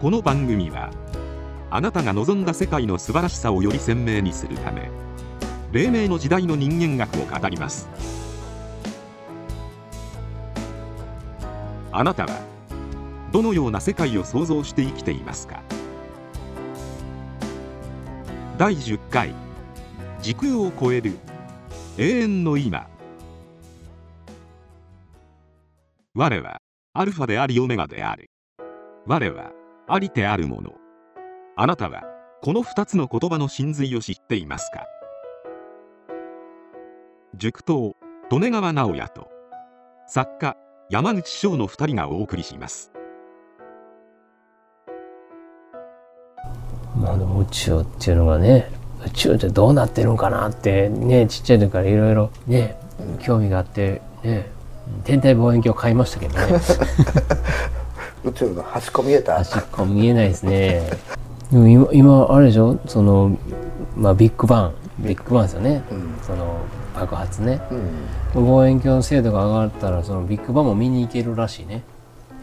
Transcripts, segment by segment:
この番組はあなたが望んだ世界の素晴らしさをより鮮明にするため黎明の時代の人間学を語ります。あなたはどのような世界を想像して生きていますか？第10回時空を超える永遠の今。我はアルファでありオメガである。我はありてあるもの。あなたはこの2つの言葉の真髄を知っていますか？塾頭利根川直也と作家山口翔の2人がお送りします。まあでも宇宙っていうのがね宇宙ってどうなってるんかなってねちっちゃい時からいろいろね興味があってね天体望遠鏡買いましたけどね 宇宙の端っこ見えた？端っこ見えないですね。でも今今あれでしょ？そのまあビッグバン。ビッグバンですよね、うん。その爆発ね。うん。望遠鏡の精度が上がったらそのビッグバンも見に行けるらしいね。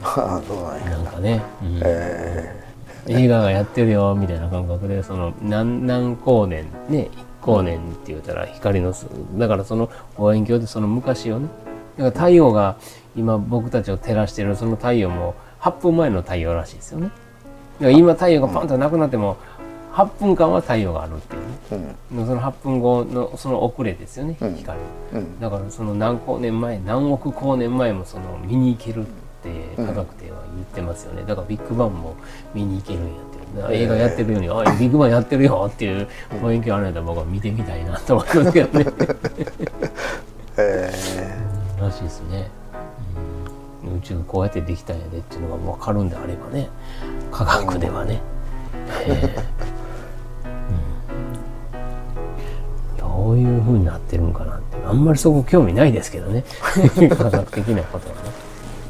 ああそうなんや。なんかね、うん。え映画がやってるよみたいな感覚でその何何光年ね。一光年って言ったら光のすだからその望遠鏡でその昔をね。だから太陽が今僕たちを照らしてるその太陽も8分前の太陽らしいですよね。今太陽がパンとなくなっても8分間は太陽があるっていうね。ーうん。その8分後のその遅れですよねうん。光、うん。だからその何光年前何億光年前もその見に行けるって科学では言ってますよね。だからビッグバンも見に行けるんやってる映画やってるように「あビッグバンやってるよ」っていう望遠鏡あるんだ僕は見てみたいなと思いますけどね。えらしいですね、うん宇宙こうやってできたんやでっていうのが分かるんであればね科学ではね、ええうんどういうふうになってるんかなって。あんまりそこ興味ないですけどね。科学的なことはね。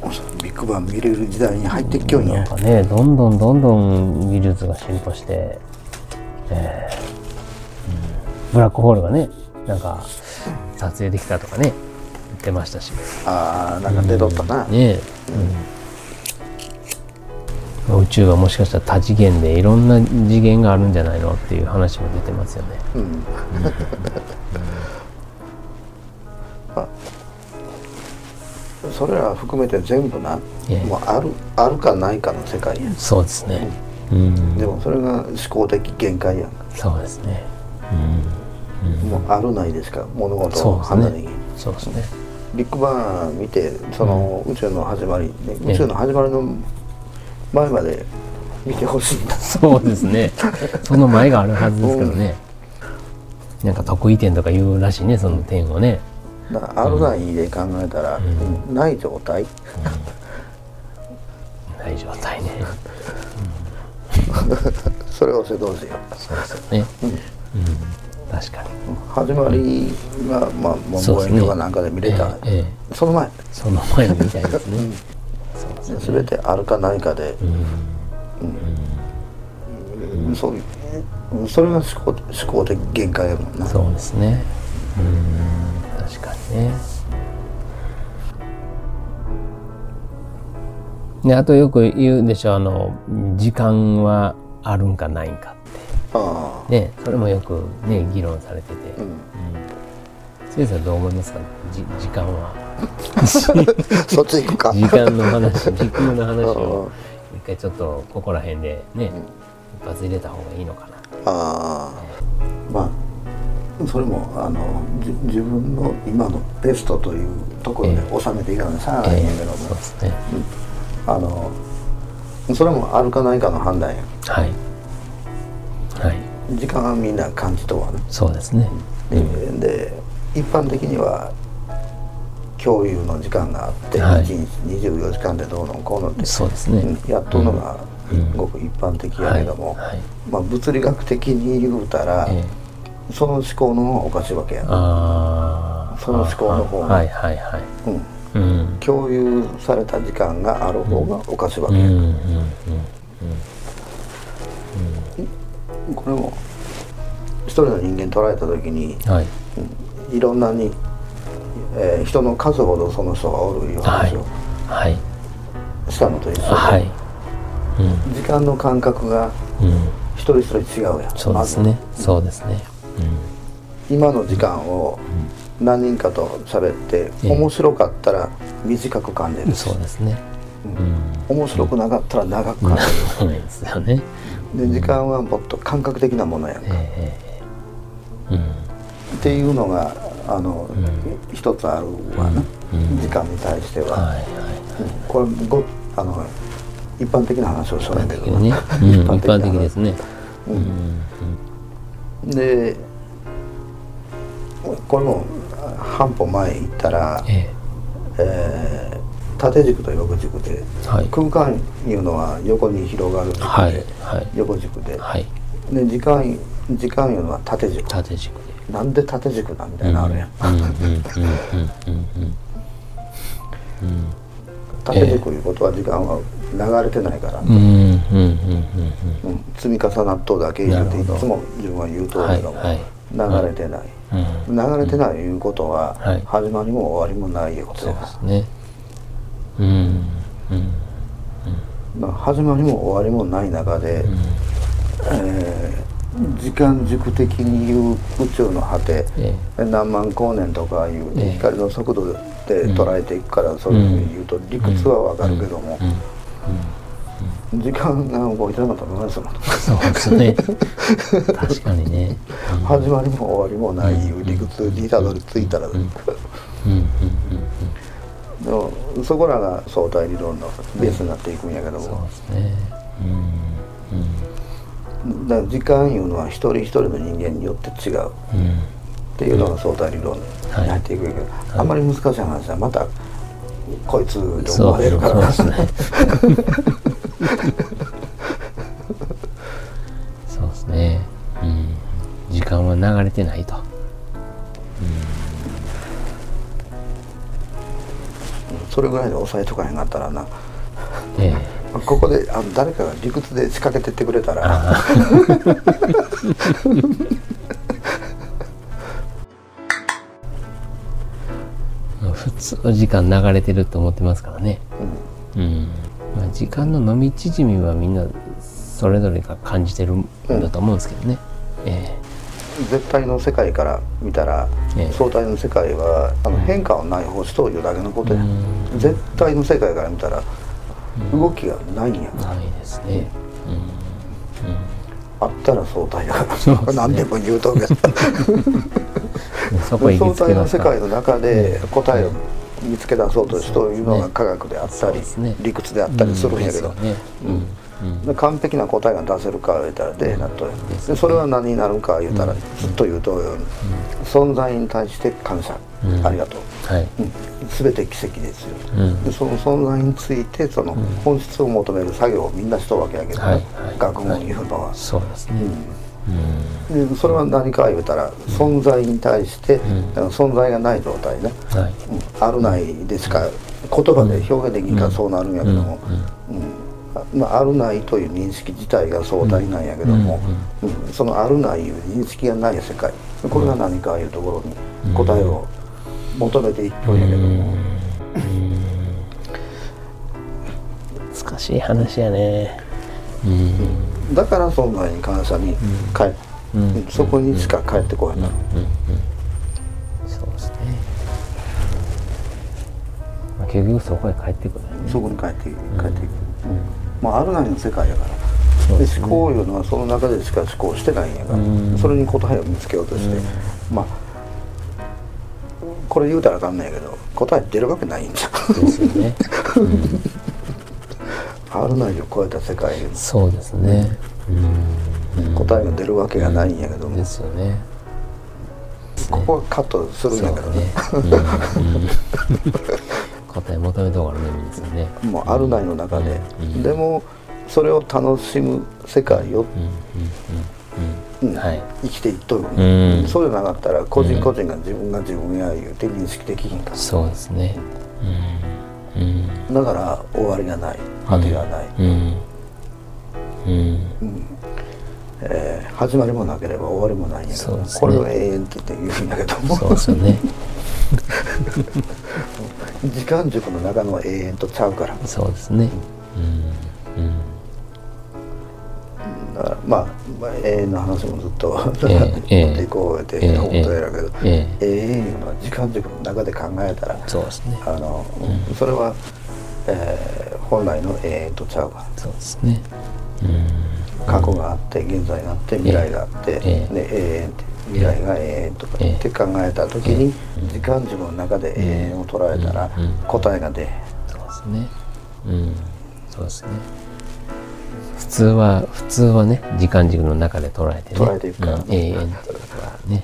ービッグバン見れる時代に入ってきよんやなんかねどんどんどんどん技術が進歩して、えーうん。ブラックホールがねなんか撮影できたとかね言ってましたし。ああなんか出とったな、ねえ、うん、宇宙はもしかしたら多次元でいろんな次元があるんじゃないのっていう話も出てますよね。うん。あ それら含めて全部な、ええ。もうあるあるかないかの世界や。そうですね。うん、でもそれが思考的限界やんか。そうですね。もうあるないですか。ら物うん、事をそうですね。判断できる。そうですね。ビッグバン見てその宇宙の始まり、ねええ宇宙の始まりの前まで見てほしいんだそうですね。その前があるはずですけどね。なんか得意点とか言うらしいね、その点をね。だからあるないで考えたら、うない状態ない状態ね。それをせどうしよそうですよね。うん、確かに。始まりが、まあ、もう望遠鏡かなんかで見れた、ええええ。その前。その前みたい ですね。そうですね。全てあるかないかで、うん。そういう。それが思考思考的限界やもんな。そうですね。うん、確かにね。で、あとよく言うでしょあの時間はあるんかないんかね、それもよくね議論されてて、あ、うん、先生はどう思いますか、ね、じ時間は。そっち行くか。時間の話、時空の話を。うん一回ちょっとここら辺でね、一発入れた方がいいのかな。ああ。まあそれもあのじ自分の今のベストというところで収めていかないさあないんやけども、そうですね。あのそれもあるかないかの判断や。はい。はい。時間はみんな感じとはねそうですね。でで一般的には共有の時間があって、はい1日24時間でどうのこうのってそうですね。うんやっとるのがうんごく一般的やけども、はいはいまあ、物理学的に言うたら、ええその思考の方がおかしいわけやな、ああ。その思考の方がはいはいはい。うん、うん。共有された時間がある方がおかしいわけや、うんうんうんこれも一人の人間捉えた時にうん。はい。いろんなに、えー人の数ほどその人がおるいう話をはい。したのと一緒で、はい。うん。時間の感覚がうん。一人一人違うやん。そうですね。そうですね。今の時間を何人かと喋って、ええ。面白かったら短く感じるそうですね。面白くなかったら長くうん感 そうですよね。じるで時間はもっと感覚的なものやんか、ええええ。うん。っていうのがあの、ん。一つあるわな、うん。時間に対しては、はいはいうんこれごあの一般的な話をしけどね、うん、一般的ですね。でこれも半歩前行ったら、え。えー縦軸と横軸で、えはい。空間いうのは横に広がる軸で、はいはい。横軸で,、はい。で時間時間いうのは縦軸。縦軸で。なんで縦軸なんみたいなのあるやん、縦軸いうことは時間は流れてないから、うん積み重なっとうだけ言うてないつも自分は言うとうん。るけども、流れてない、うん流れてないいうことは、はい。始まりも終わりもないいうことそうやですねうん。うん。まあ始まりも終わりもない中で、えー時間軸的に言う宇宙の果て、え何万光年とかいうええ。光の速度で捉えていくから、そういうふうに言うと理屈はわかるけども、時間が動いてなかったら何するの？そうですね。確かにね。始まりも終わりもないいう理屈にたどり着いたら、うん。うん。でもそこらが相対理論のベースになっていくんやけどそうも、ですね。うん。うん。だから時間いうのは一人一人の人間によって違う。うんっていうのが相対理論に入っていくけど、あんまり難しい話はまたこいつで思われるから。そうそうですねそうですね。うん。時間は流れてないとそれぐらいで抑えとかへんかったらな。ええ。ここであの誰かが理屈で仕掛けてってくれたら。普通の時間流れてると思ってますからね。うん、まあ、時間の飲み縮みはみんなそれぞれが感じてるんだと思うんですけどね、え絶対の世界から見たら、ええ。相対の世界はあの変化はない星というだけのことや、うん。絶対の世界から見たら動きがないんや、えないですね。あったら相対やから、ね。何でも言うとる けど相対の世界の中で答えを見つけ出そうとしというのが科学であったり、ね。理屈であったりするんやけど、うん完璧な答えが出せるか言ったら出えなとでそれは何になるか言ったら、ずっと言うと、存在に対して感謝、うん。ありがとう、はい。うん、全て奇跡ですよ、うん。でその存在についてその本質を求める作業をみんなしとるわけやけど、はい。はい。学問いうのは、そうですね。うん。でそれは何か言うたら存在に対して、存在がない状態ね、はい。うん。あるないでしか言葉で表現できんからそうなるんやけども、うん。あまあ、あるないという認識自体が相対なんやけども、うんそのあるないいう認識がない世界。これが何かいうところに答えを求めていっとんやけども、難しい話やね。うん。だから存在に感謝に帰っうん。うん。そこにしか帰ってこへんな、そうですね、まあ、結局そこへ帰ってくるよねそこに帰って帰っていく、まあ、あるないの世界やから。ですね。で思考いうのはその中でしか思考してないんやから、うん。それに答えを見つけようとして、まあこれ言うたらあかんないけど答え出るわけないんじゃんですよね。あるないを超えた世界に。そうですね。うん。答えが出るわけがないんやけども、ですよね。ここはカットするんやけどね答え求めた方がいいんですよね。もうあるないの中で、うんでもそれを楽しむ世界を、生きていっとる、うん。そうじゃなかったら個人個人が自分が自分や言うて認識できひんかそうですね。うんだから終わりがない。果てがない、うんうん。えー始まりもなければ終わりもないんやけど、ね。これを永遠って言うんだけども。そうですよね 時間軸の中の永遠とちゃうから。そうですね、うん。うん。だからまあ、まあ、永遠の話もずっと 持っていこうっていうこやけど、え永遠いうのは時間軸の中で考えたらそうですね。あの、うん、それは、えー、本来の永遠とちゃうから。そうですね、うん、過去があって現在があって未来があって、え、永遠っていう。未来が永遠とかって考えた時に、時間軸の中で永遠を捉えたらうん答えが出そうですね。うん。そうですね。普通は普通はね時間軸の中で捉えてね。捉えていくか。らねうん。永遠っていうことはね、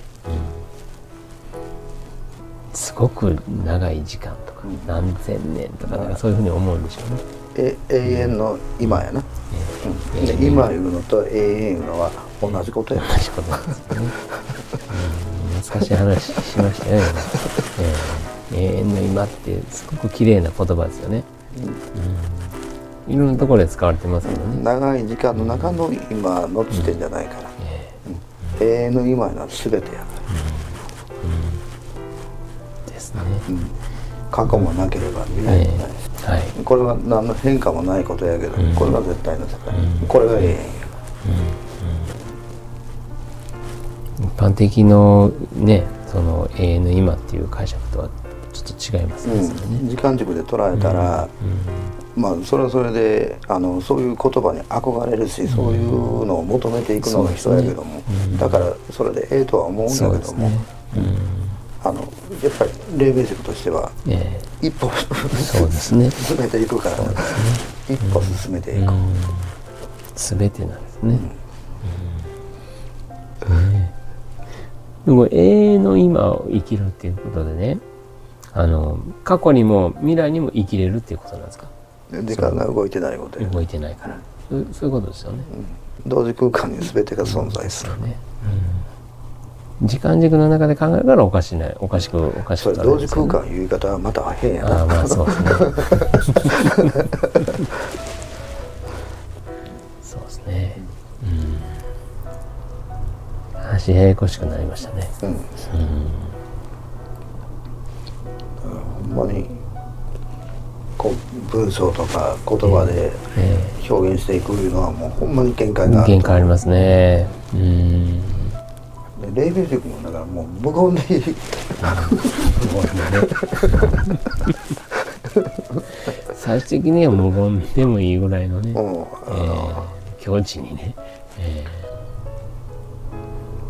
うん。すごく長い時間とか、うん。何千年とかなんかそういうふうに思うんでしょうね、え永遠の今やな、うん、で今いうのと永遠いうのは同じことや同じことなんですね、うん、懐かしい話しましたよね、えー永遠の今ってすごく綺麗な言葉ですよね、うん、いろんなところで使われてますけどね、長い時間の中の今の地点じゃないから、永遠の今いうの全てやから、ですね、うん、過去もなければ未来もない、はいこれは何の変化もないことやけど、うんこれが絶対の世界、うんこれが永遠や一般的のねその永遠の今っていう解釈とはちょっと違いますね、うん、時間軸で捉えたら、まあそれはそれであのそういう言葉に憧れるし、そういうのを求めていくのが人やけども、だからそれでええとは思うんだけども、あのやっぱり黎明塾としてはうん、え。一歩そうですね。進めていくから、一歩進めていく、えうん。全てなんですね、でも永遠の今を生きるっていうことでねあの過去にも未来にも生きれるっていうことなんですか？時間が動いてないことや、動いてないから。そういうことですよね、同時空間に全てが存在する、ね、うん、時間軸の中で考えたらおかしない。おかしくおかしくそれ同時空間言い方はまた変やな。ああまあそうですね 話ややこしくなりましたね。うん。ほんまにこう文章とか言葉でえ表現していくいうのはもうほんまに限界がある限界ありますね。うん。で黎明塾もだからもう無言でいい。最終的には無言でもいいぐらいのね、もうえー境地にね、えー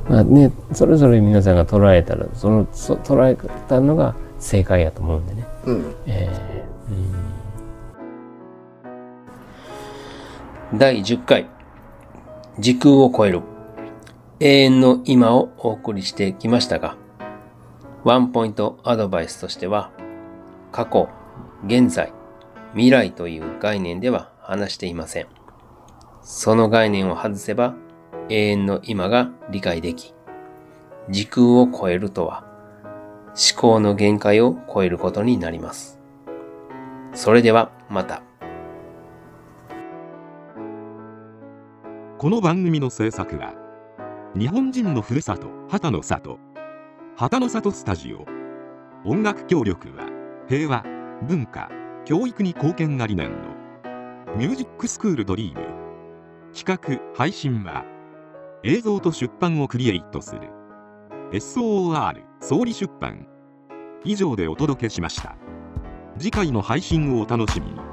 まあねそれぞれ皆さんが捉えたらそのそ捉えたのが正解やと思うんでね、うん。えーうん。第10回。時空を超える永遠の今をお送りしてきましたがワンポイントアドバイスとしては過去、現在、未来という概念では話していません。その概念を外せば永遠の今が理解でき、時空を超えるとは思考の限界を超えることになります。それではまた。この番組の制作は日本人のふるさと旗の里旗の里スタジオ音楽協力は平和文化教育に貢献が理念のミュージックスクールドリーム企画配信は映像と出版をクリエイトする。SOR 総理出版。以上でお届けしました。次回の配信をお楽しみに。